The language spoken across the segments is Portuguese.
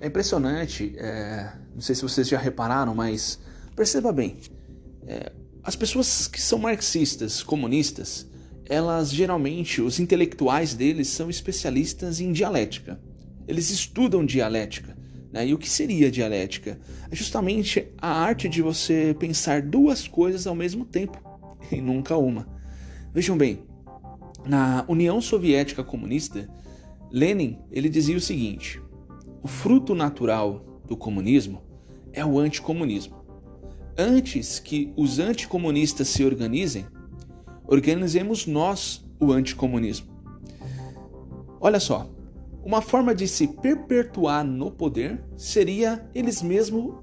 É impressionante, é, não sei se vocês já repararam, mas perceba bem: é, as pessoas que são marxistas, comunistas, elas geralmente, os intelectuais deles são especialistas em dialética. Eles estudam dialética. Né? E o que seria dialética? É justamente a arte de você pensar duas coisas ao mesmo tempo e nunca uma. Vejam bem, na União Soviética Comunista, Lenin ele dizia o seguinte: o fruto natural do comunismo é o anticomunismo. Antes que os anticomunistas se organizem, organizemos nós o anticomunismo. Olha só, uma forma de se perpetuar no poder seria eles mesmos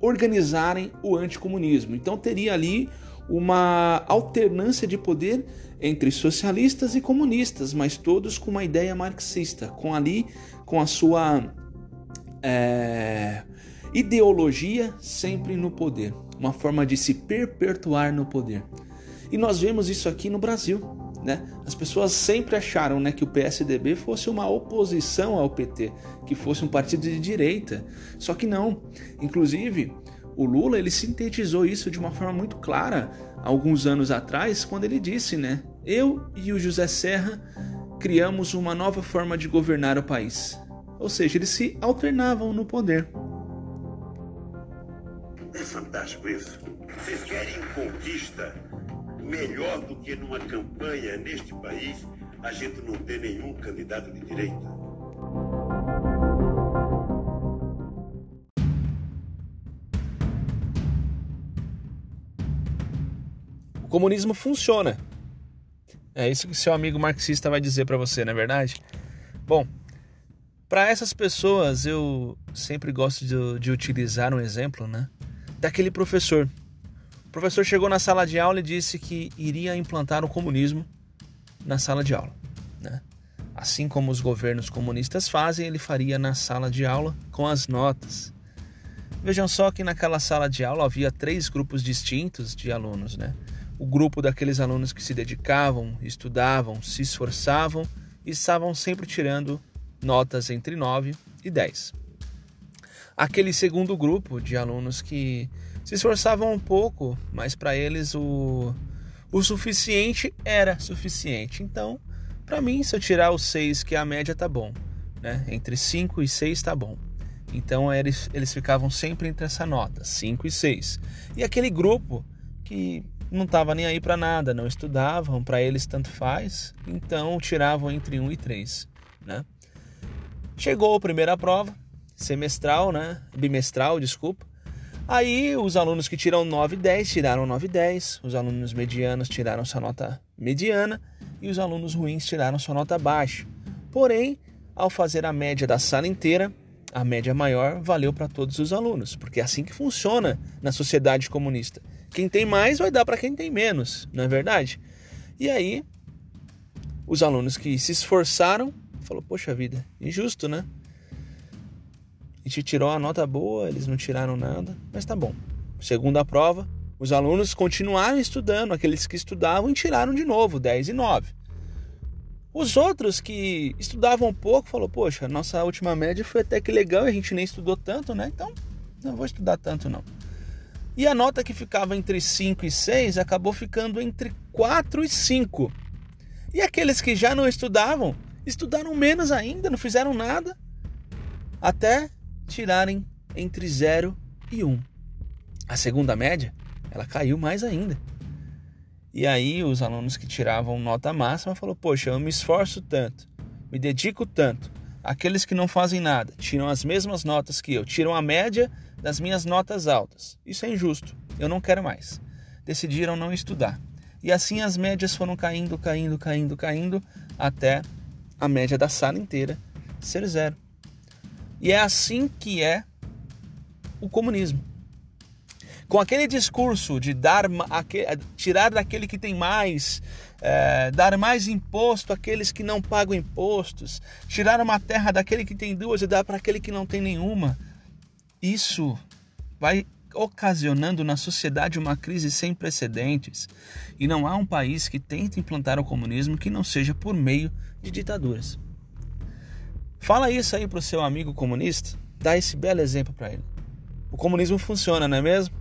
organizarem o anticomunismo. Então teria ali uma alternância de poder entre socialistas e comunistas, mas todos com uma ideia marxista, com ali com a sua é, ideologia sempre no poder, uma forma de se perpetuar no poder. E nós vemos isso aqui no Brasil. Né? As pessoas sempre acharam né, que o PSDB fosse uma oposição ao PT, que fosse um partido de direita. Só que não. Inclusive, o Lula ele sintetizou isso de uma forma muito clara alguns anos atrás, quando ele disse, né? Eu e o José Serra criamos uma nova forma de governar o país. Ou seja, eles se alternavam no poder. É fantástico isso. Vocês querem conquista melhor do que numa campanha neste país a gente não ter nenhum candidato de direita? O comunismo funciona. É isso que seu amigo marxista vai dizer para você, não é verdade? Bom, para essas pessoas eu sempre gosto de, de utilizar um exemplo, né? Daquele professor o professor chegou na sala de aula e disse que iria implantar o comunismo na sala de aula. Né? Assim como os governos comunistas fazem, ele faria na sala de aula com as notas. Vejam só que naquela sala de aula havia três grupos distintos de alunos. Né? O grupo daqueles alunos que se dedicavam, estudavam, se esforçavam e estavam sempre tirando notas entre 9 e 10. Aquele segundo grupo de alunos que se esforçavam um pouco, mas para eles o, o suficiente era suficiente. Então, para mim, se eu tirar os 6, que é a média, tá bom. Né? Entre 5 e 6 tá bom. Então eles, eles ficavam sempre entre essa nota, 5 e 6. E aquele grupo que não estava nem aí para nada, não estudavam, para eles tanto faz, então tiravam entre 1 e 3. Né? Chegou a primeira prova, semestral, né? bimestral, desculpa. Aí os alunos que tiram 9 e 10 tiraram 9 e 10, os alunos medianos tiraram sua nota mediana e os alunos ruins tiraram sua nota baixa. Porém, ao fazer a média da sala inteira, a média maior valeu para todos os alunos, porque é assim que funciona na sociedade comunista. Quem tem mais vai dar para quem tem menos, não é verdade? E aí, os alunos que se esforçaram, falou: "Poxa vida, injusto, né? A gente tirou a nota boa, eles não tiraram nada, mas tá bom. Segunda prova, os alunos continuaram estudando, aqueles que estudavam tiraram de novo 10 e 9. Os outros que estudavam pouco falou: "Poxa, nossa última média foi até que legal, a gente nem estudou tanto, né? Então, não vou estudar tanto não". E a nota que ficava entre 5 e 6 acabou ficando entre 4 e 5. E aqueles que já não estudavam, estudaram menos ainda, não fizeram nada, até tirarem entre 0 e 1. A segunda média, ela caiu mais ainda. E aí os alunos que tiravam nota máxima falou: "Poxa, eu me esforço tanto, me dedico tanto. Aqueles que não fazem nada, tiram as mesmas notas que eu, tiram a média das minhas notas altas. Isso é injusto. Eu não quero mais." Decidiram não estudar. E assim as médias foram caindo, caindo, caindo, caindo até a média da sala inteira ser zero. E é assim que é o comunismo. Com aquele discurso de dar, tirar daquele que tem mais, é, dar mais imposto àqueles que não pagam impostos, tirar uma terra daquele que tem duas e dar para aquele que não tem nenhuma, isso vai ocasionando na sociedade uma crise sem precedentes. E não há um país que tente implantar o comunismo que não seja por meio de ditaduras. Fala isso aí pro seu amigo comunista, dar esse belo exemplo para ele. O comunismo funciona, não é mesmo?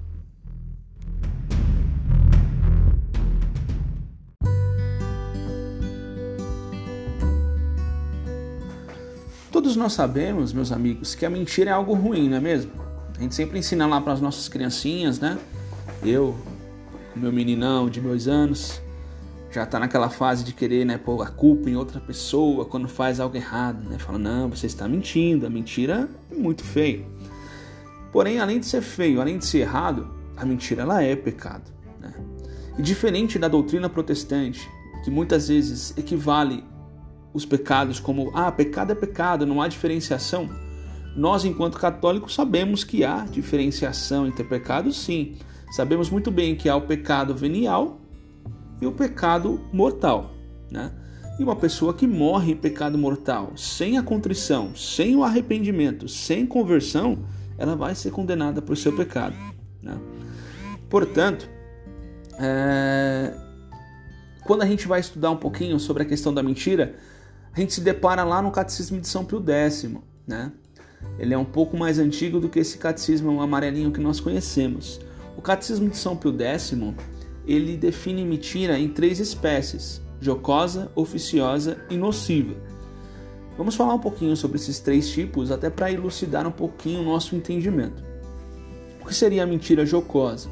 Todos nós sabemos, meus amigos, que a mentira é algo ruim, não é mesmo? A gente sempre ensina lá para as nossas criancinhas, né? Eu, meu meninão de dois anos, já está naquela fase de querer né, pôr a culpa em outra pessoa quando faz algo errado. Né? Fala, não, você está mentindo, a mentira é muito feio. Porém, além de ser feio, além de ser errado, a mentira ela é pecado. Né? E diferente da doutrina protestante, que muitas vezes equivale os pecados como, ah, pecado é pecado, não há diferenciação, nós, enquanto católicos, sabemos que há diferenciação entre pecados, sim. Sabemos muito bem que há o pecado venial e o pecado mortal. Né? E uma pessoa que morre em pecado mortal, sem a contrição, sem o arrependimento, sem conversão, ela vai ser condenada por seu pecado. Né? Portanto, é... quando a gente vai estudar um pouquinho sobre a questão da mentira, a gente se depara lá no Catecismo de São Pio X. Né? Ele é um pouco mais antigo do que esse catecismo amarelinho que nós conhecemos. O Catecismo de São Pio X ele define mentira em três espécies: jocosa, oficiosa e nociva. Vamos falar um pouquinho sobre esses três tipos, até para elucidar um pouquinho o nosso entendimento. O que seria a mentira jocosa?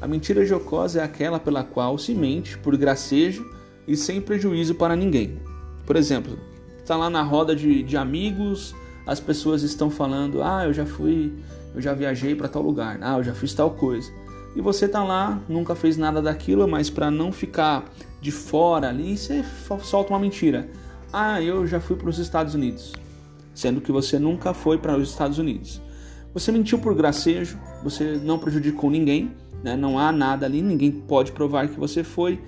A mentira jocosa é aquela pela qual se mente por gracejo e sem prejuízo para ninguém. Por exemplo, está lá na roda de, de amigos, as pessoas estão falando: ah, eu já fui, eu já viajei para tal lugar, ah, eu já fiz tal coisa e você tá lá, nunca fez nada daquilo, mas para não ficar de fora ali, você solta uma mentira. Ah, eu já fui para os Estados Unidos, sendo que você nunca foi para os Estados Unidos. Você mentiu por gracejo, você não prejudicou ninguém, né? não há nada ali, ninguém pode provar que você foi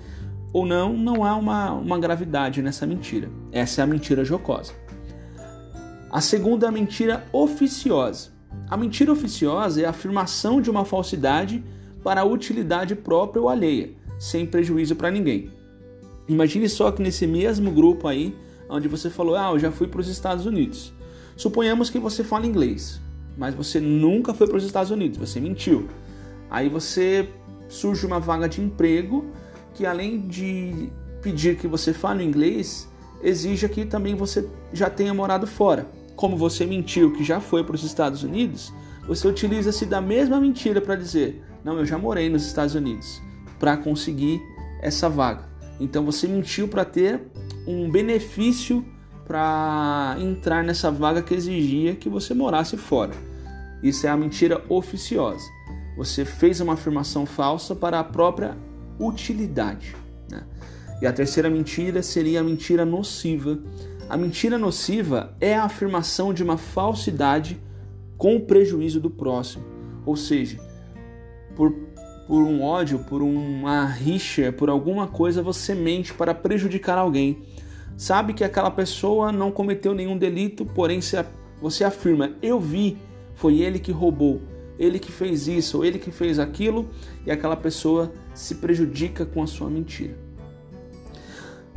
ou não, não há uma, uma gravidade nessa mentira. Essa é a mentira jocosa. A segunda é a mentira oficiosa. A mentira oficiosa é a afirmação de uma falsidade para a utilidade própria ou alheia, sem prejuízo para ninguém. Imagine só que nesse mesmo grupo aí, onde você falou, ah, eu já fui para os Estados Unidos. Suponhamos que você fala inglês, mas você nunca foi para os Estados Unidos, você mentiu. Aí você surge uma vaga de emprego que além de pedir que você fale inglês, exige que também você já tenha morado fora. Como você mentiu que já foi para os Estados Unidos, você utiliza-se da mesma mentira para dizer: Não, eu já morei nos Estados Unidos para conseguir essa vaga. Então você mentiu para ter um benefício para entrar nessa vaga que exigia que você morasse fora. Isso é a mentira oficiosa. Você fez uma afirmação falsa para a própria utilidade. Né? E a terceira mentira seria a mentira nociva. A mentira nociva é a afirmação de uma falsidade com o prejuízo do próximo. Ou seja, por, por um ódio, por uma rixa, por alguma coisa, você mente para prejudicar alguém. Sabe que aquela pessoa não cometeu nenhum delito, porém você afirma: Eu vi, foi ele que roubou, ele que fez isso, ou ele que fez aquilo, e aquela pessoa se prejudica com a sua mentira.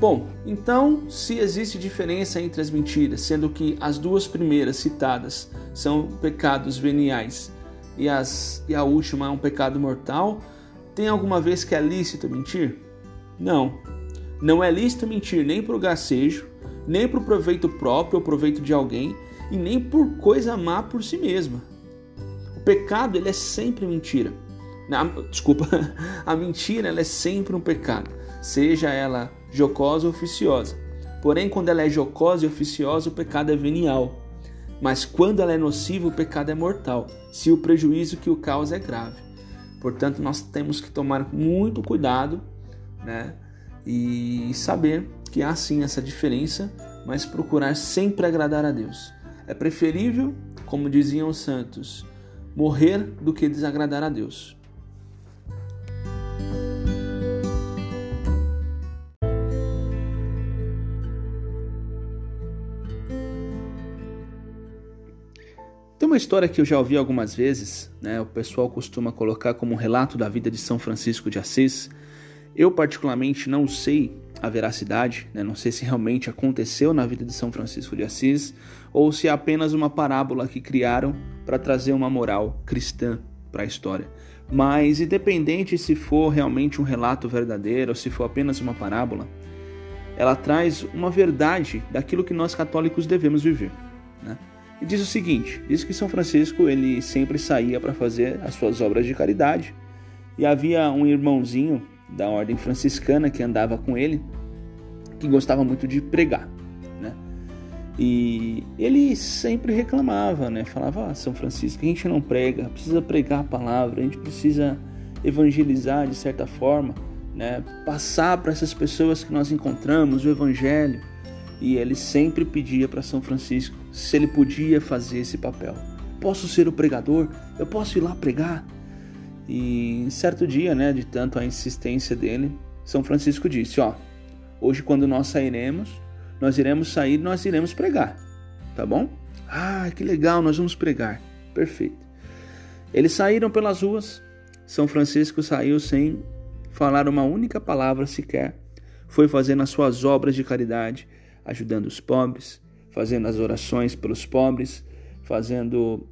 Bom, então, se existe diferença entre as mentiras, sendo que as duas primeiras citadas são pecados veniais e, as, e a última é um pecado mortal, tem alguma vez que é lícito mentir? Não. Não é lícito mentir nem por gracejo, nem por proveito próprio ou proveito de alguém, e nem por coisa má por si mesma. O pecado ele é sempre mentira. Desculpa, a mentira ela é sempre um pecado, seja ela jocosa ou oficiosa. Porém, quando ela é jocosa e oficiosa, o pecado é venial. Mas quando ela é nociva, o pecado é mortal, se o prejuízo que o causa é grave. Portanto, nós temos que tomar muito cuidado, né? E saber que há sim essa diferença, mas procurar sempre agradar a Deus. É preferível, como diziam os santos, morrer do que desagradar a Deus. Uma história que eu já ouvi algumas vezes, né? O pessoal costuma colocar como um relato da vida de São Francisco de Assis. Eu particularmente não sei a veracidade, né? não sei se realmente aconteceu na vida de São Francisco de Assis ou se é apenas uma parábola que criaram para trazer uma moral cristã para a história. Mas, independente se for realmente um relato verdadeiro ou se for apenas uma parábola, ela traz uma verdade daquilo que nós católicos devemos viver. Né? E diz o seguinte: diz que São Francisco ele sempre saía para fazer as suas obras de caridade e havia um irmãozinho da ordem franciscana que andava com ele, que gostava muito de pregar, né? E ele sempre reclamava, né? Falava: ah, São Francisco, a gente não prega, precisa pregar a palavra, a gente precisa evangelizar de certa forma, né? Passar para essas pessoas que nós encontramos o evangelho. E ele sempre pedia para São Francisco se ele podia fazer esse papel. Posso ser o pregador? Eu posso ir lá pregar? E certo dia, né, de tanto a insistência dele, São Francisco disse: Ó, hoje quando nós sairemos, nós iremos sair, nós iremos pregar, tá bom? Ah, que legal, nós vamos pregar. Perfeito. Eles saíram pelas ruas. São Francisco saiu sem falar uma única palavra sequer. Foi fazendo as suas obras de caridade, ajudando os pobres, fazendo as orações pelos pobres, fazendo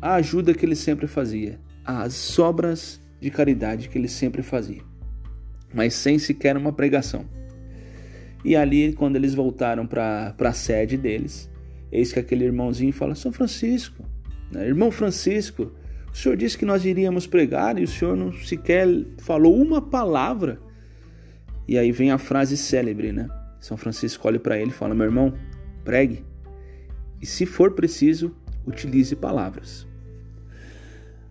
a ajuda que ele sempre fazia, as obras de caridade que ele sempre fazia, mas sem sequer uma pregação. E ali, quando eles voltaram para a sede deles, eis que aquele irmãozinho fala: São Francisco, né? irmão Francisco, o senhor disse que nós iríamos pregar e o senhor não sequer falou uma palavra. E aí vem a frase célebre, né? São Francisco olha para ele e fala: Meu irmão, pregue. E se for preciso, utilize palavras.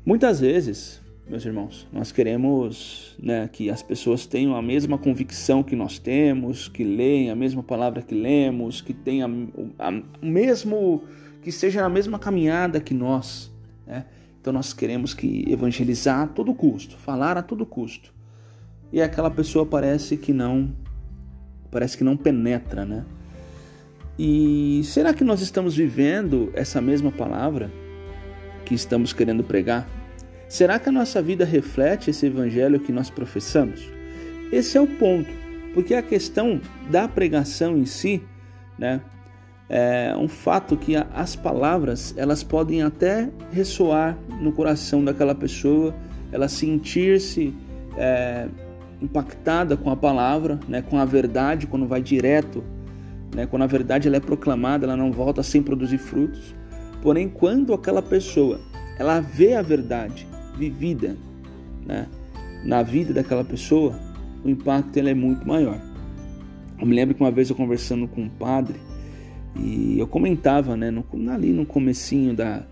Muitas vezes, meus irmãos, nós queremos né, que as pessoas tenham a mesma convicção que nós temos, que leem a mesma palavra que lemos, que tenham o mesmo, que seja a mesma caminhada que nós. Né? Então nós queremos que evangelizar a todo custo, falar a todo custo. E aquela pessoa parece que não, parece que não penetra, né? E será que nós estamos vivendo essa mesma palavra? que estamos querendo pregar? Será que a nossa vida reflete esse evangelho que nós professamos? Esse é o ponto, porque a questão da pregação em si, né, é um fato que as palavras elas podem até ressoar no coração daquela pessoa, ela sentir-se é, impactada com a palavra, né, com a verdade quando vai direto, né, quando a verdade ela é proclamada, ela não volta sem produzir frutos. Porém, quando aquela pessoa ela vê a verdade vivida né, na vida daquela pessoa, o impacto ele é muito maior. Eu me lembro que uma vez eu conversando com um padre e eu comentava, né, no, ali no comecinho da,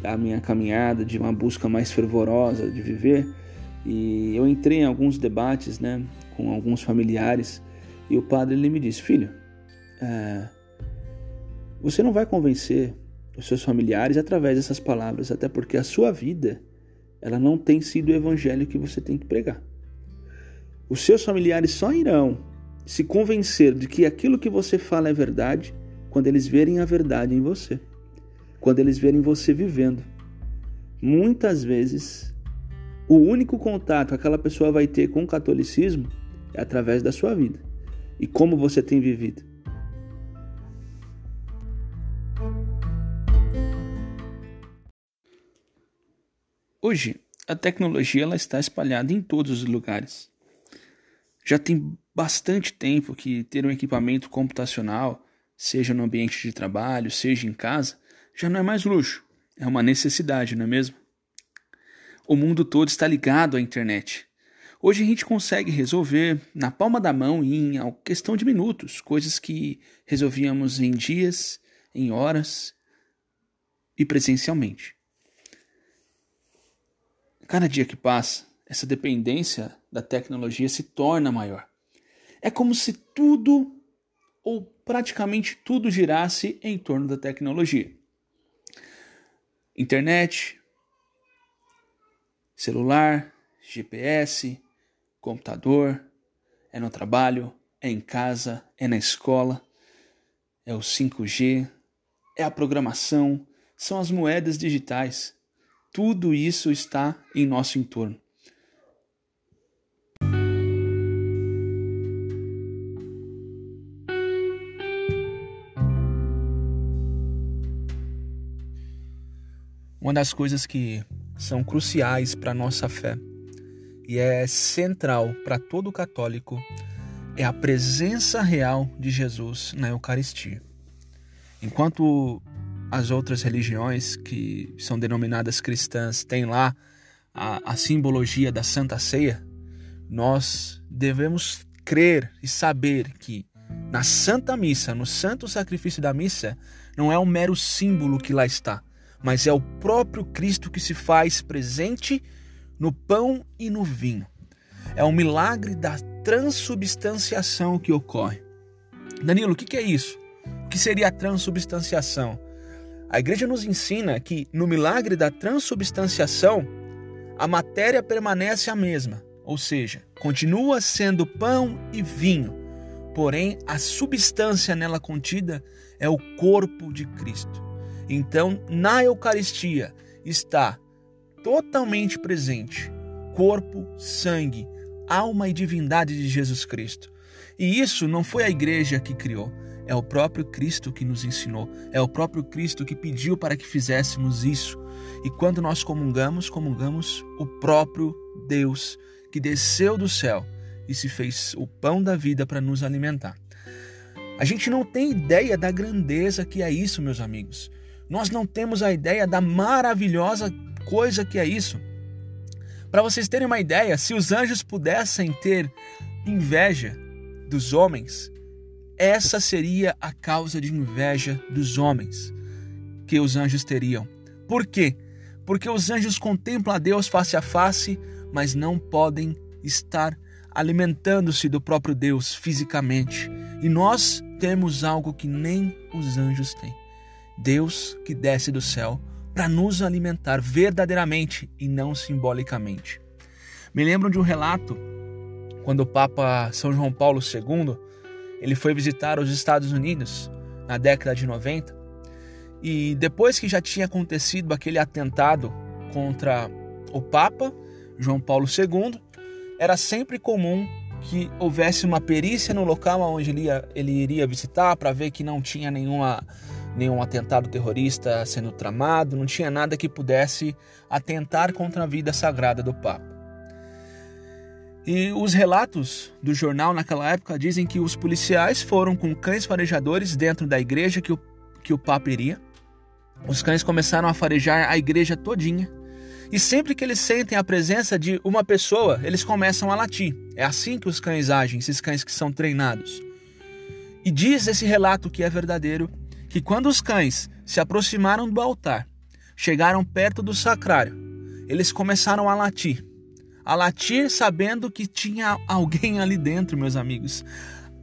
da minha caminhada, de uma busca mais fervorosa de viver, e eu entrei em alguns debates, né, com alguns familiares, e o padre ele me disse, filho, é, você não vai convencer os seus familiares através dessas palavras, até porque a sua vida ela não tem sido o evangelho que você tem que pregar. Os seus familiares só irão se convencer de que aquilo que você fala é verdade quando eles verem a verdade em você, quando eles verem você vivendo. Muitas vezes, o único contato que aquela pessoa vai ter com o catolicismo é através da sua vida e como você tem vivido. Hoje, a tecnologia ela está espalhada em todos os lugares. Já tem bastante tempo que ter um equipamento computacional, seja no ambiente de trabalho, seja em casa, já não é mais luxo, é uma necessidade, não é mesmo? O mundo todo está ligado à internet. Hoje a gente consegue resolver na palma da mão em questão de minutos, coisas que resolvíamos em dias, em horas e presencialmente. Cada dia que passa, essa dependência da tecnologia se torna maior. É como se tudo, ou praticamente tudo, girasse em torno da tecnologia. Internet, celular, GPS, computador, é no trabalho, é em casa, é na escola, é o 5G, é a programação, são as moedas digitais. Tudo isso está em nosso entorno. Uma das coisas que são cruciais para a nossa fé e é central para todo católico é a presença real de Jesus na Eucaristia. Enquanto as outras religiões que são denominadas cristãs têm lá a, a simbologia da Santa Ceia, nós devemos crer e saber que na Santa Missa, no santo sacrifício da missa, não é um mero símbolo que lá está, mas é o próprio Cristo que se faz presente no pão e no vinho. É o milagre da transubstanciação que ocorre. Danilo, o que é isso? O que seria a transubstanciação? A igreja nos ensina que no milagre da transubstanciação, a matéria permanece a mesma, ou seja, continua sendo pão e vinho, porém a substância nela contida é o corpo de Cristo. Então, na Eucaristia está totalmente presente corpo, sangue, alma e divindade de Jesus Cristo. E isso não foi a igreja que criou, é o próprio Cristo que nos ensinou, é o próprio Cristo que pediu para que fizéssemos isso. E quando nós comungamos, comungamos o próprio Deus que desceu do céu e se fez o pão da vida para nos alimentar. A gente não tem ideia da grandeza que é isso, meus amigos. Nós não temos a ideia da maravilhosa coisa que é isso. Para vocês terem uma ideia, se os anjos pudessem ter inveja dos homens, essa seria a causa de inveja dos homens que os anjos teriam. Por quê? Porque os anjos contemplam a Deus face a face, mas não podem estar alimentando-se do próprio Deus fisicamente. E nós temos algo que nem os anjos têm. Deus que desce do céu para nos alimentar verdadeiramente e não simbolicamente. Me lembro de um relato quando o Papa São João Paulo II ele foi visitar os Estados Unidos na década de 90 e depois que já tinha acontecido aquele atentado contra o Papa João Paulo II, era sempre comum que houvesse uma perícia no local onde ele, ia, ele iria visitar para ver que não tinha nenhuma nenhum atentado terrorista sendo tramado, não tinha nada que pudesse atentar contra a vida sagrada do Papa. E os relatos do jornal naquela época dizem que os policiais foram com cães farejadores dentro da igreja que o, que o Papa iria. Os cães começaram a farejar a igreja todinha. E sempre que eles sentem a presença de uma pessoa, eles começam a latir. É assim que os cães agem, esses cães que são treinados. E diz esse relato que é verdadeiro, que quando os cães se aproximaram do altar, chegaram perto do sacrário, eles começaram a latir. A latir sabendo que tinha alguém ali dentro, meus amigos.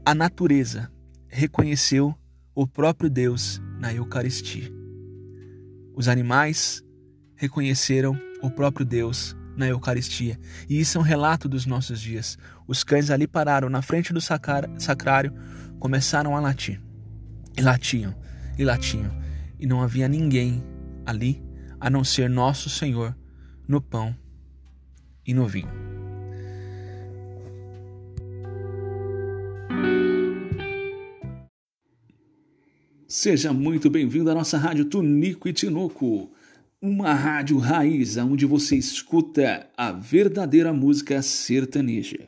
A natureza reconheceu o próprio Deus na Eucaristia. Os animais reconheceram o próprio Deus na Eucaristia. E isso é um relato dos nossos dias. Os cães ali pararam na frente do sacrário, começaram a latir. E latiam e latiam, e não havia ninguém ali a não ser nosso Senhor no pão e no vinho. Seja muito bem-vindo à nossa rádio Tunico e Tinoco, uma rádio raiz onde você escuta a verdadeira música sertaneja.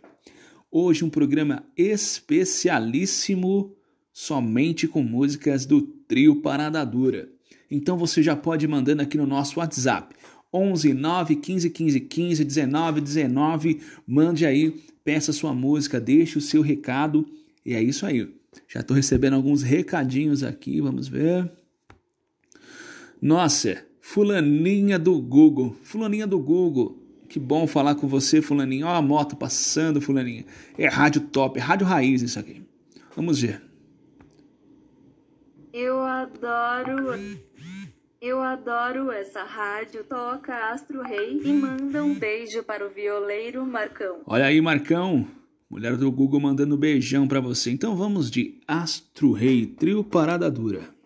Hoje um programa especialíssimo somente com músicas do trio Parada Dura. Então você já pode ir mandando aqui no nosso WhatsApp 11 9 15 15 15 19 19. Mande aí, peça sua música, deixe o seu recado. E é isso aí. Já estou recebendo alguns recadinhos aqui, vamos ver. Nossa, fulaninha do Google, fulaninha do Google. Que bom falar com você, fulaninha. Ó a moto passando, fulaninha. É rádio top, é rádio raiz isso aqui. Vamos ver. Eu adoro. Eu adoro essa rádio. Toca Astro Rei e manda um beijo para o violeiro Marcão. Olha aí, Marcão. Mulher do Google mandando beijão para você. Então vamos de Astro Rei, trio Parada Dura.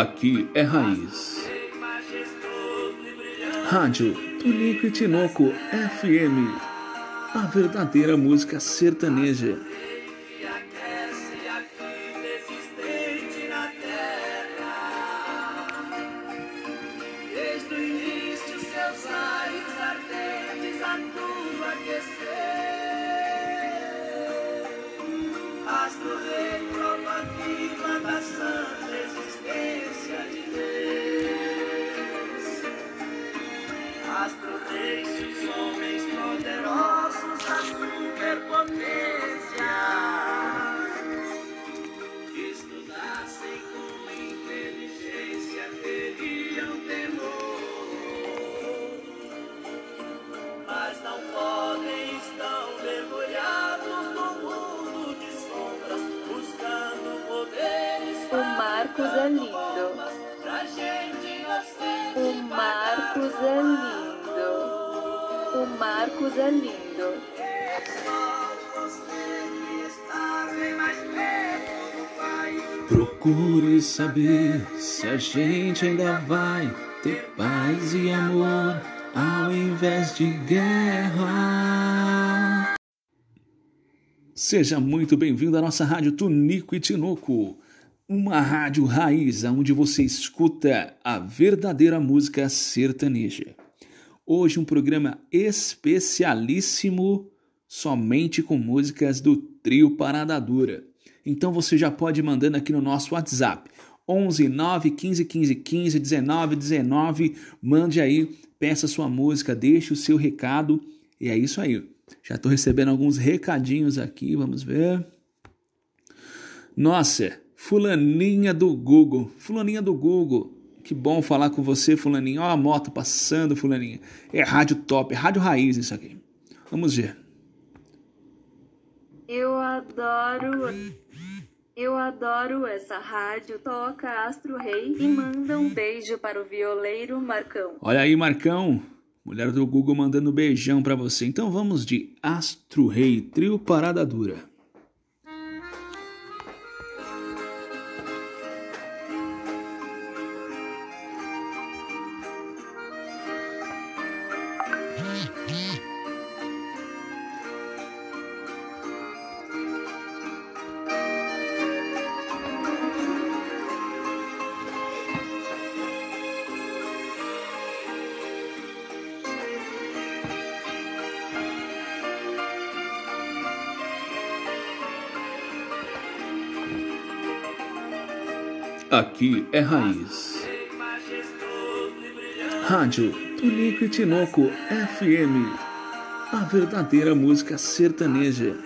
Aqui é raiz. Rádio Tunico e Tinoco FM. A verdadeira música sertaneja. Saber se a gente ainda vai ter paz e amor ao invés de guerra. Seja muito bem-vindo à nossa rádio Tunico e Tinoco, uma rádio raiz onde você escuta a verdadeira música sertaneja. Hoje um programa especialíssimo somente com músicas do trio Parada Dura. Então você já pode mandando aqui no nosso WhatsApp 11 9 15 15 15 19 19. Mande aí, peça sua música, deixe o seu recado. E é isso aí. Já estou recebendo alguns recadinhos aqui, vamos ver. Nossa, fulaninha do Google, fulaninha do Google. Que bom falar com você, fulaninho. Ó a moto passando, fulaninho. É rádio top, é rádio raiz isso aqui. Vamos ver. Eu adoro... Eu adoro essa rádio, toca Astro Rei e manda um beijo para o violeiro Marcão. Olha aí, Marcão. Mulher do Google mandando beijão para você. Então vamos de Astro Rei, trio Parada Dura. Aqui é raiz. Rádio Tunico e Tinoco FM. A verdadeira música sertaneja.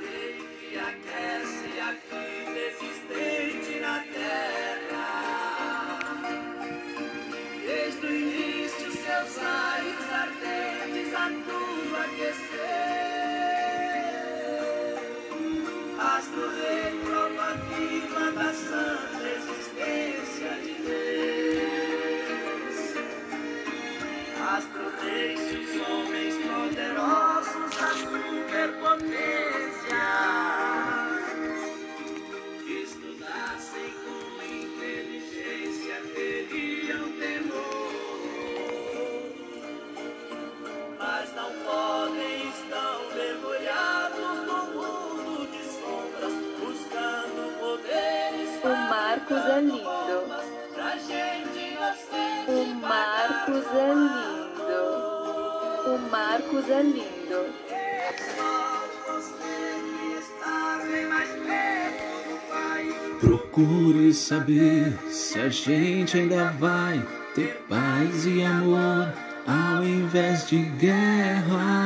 Procure saber se a gente ainda vai ter paz e amor ao invés de guerra.